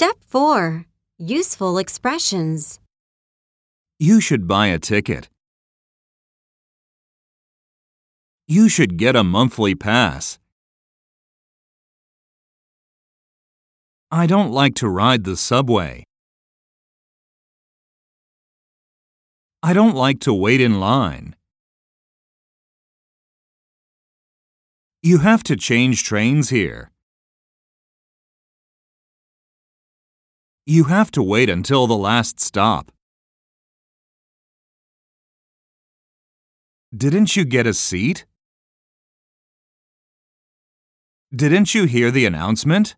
Step 4 Useful Expressions. You should buy a ticket. You should get a monthly pass. I don't like to ride the subway. I don't like to wait in line. You have to change trains here. You have to wait until the last stop. Didn't you get a seat? Didn't you hear the announcement?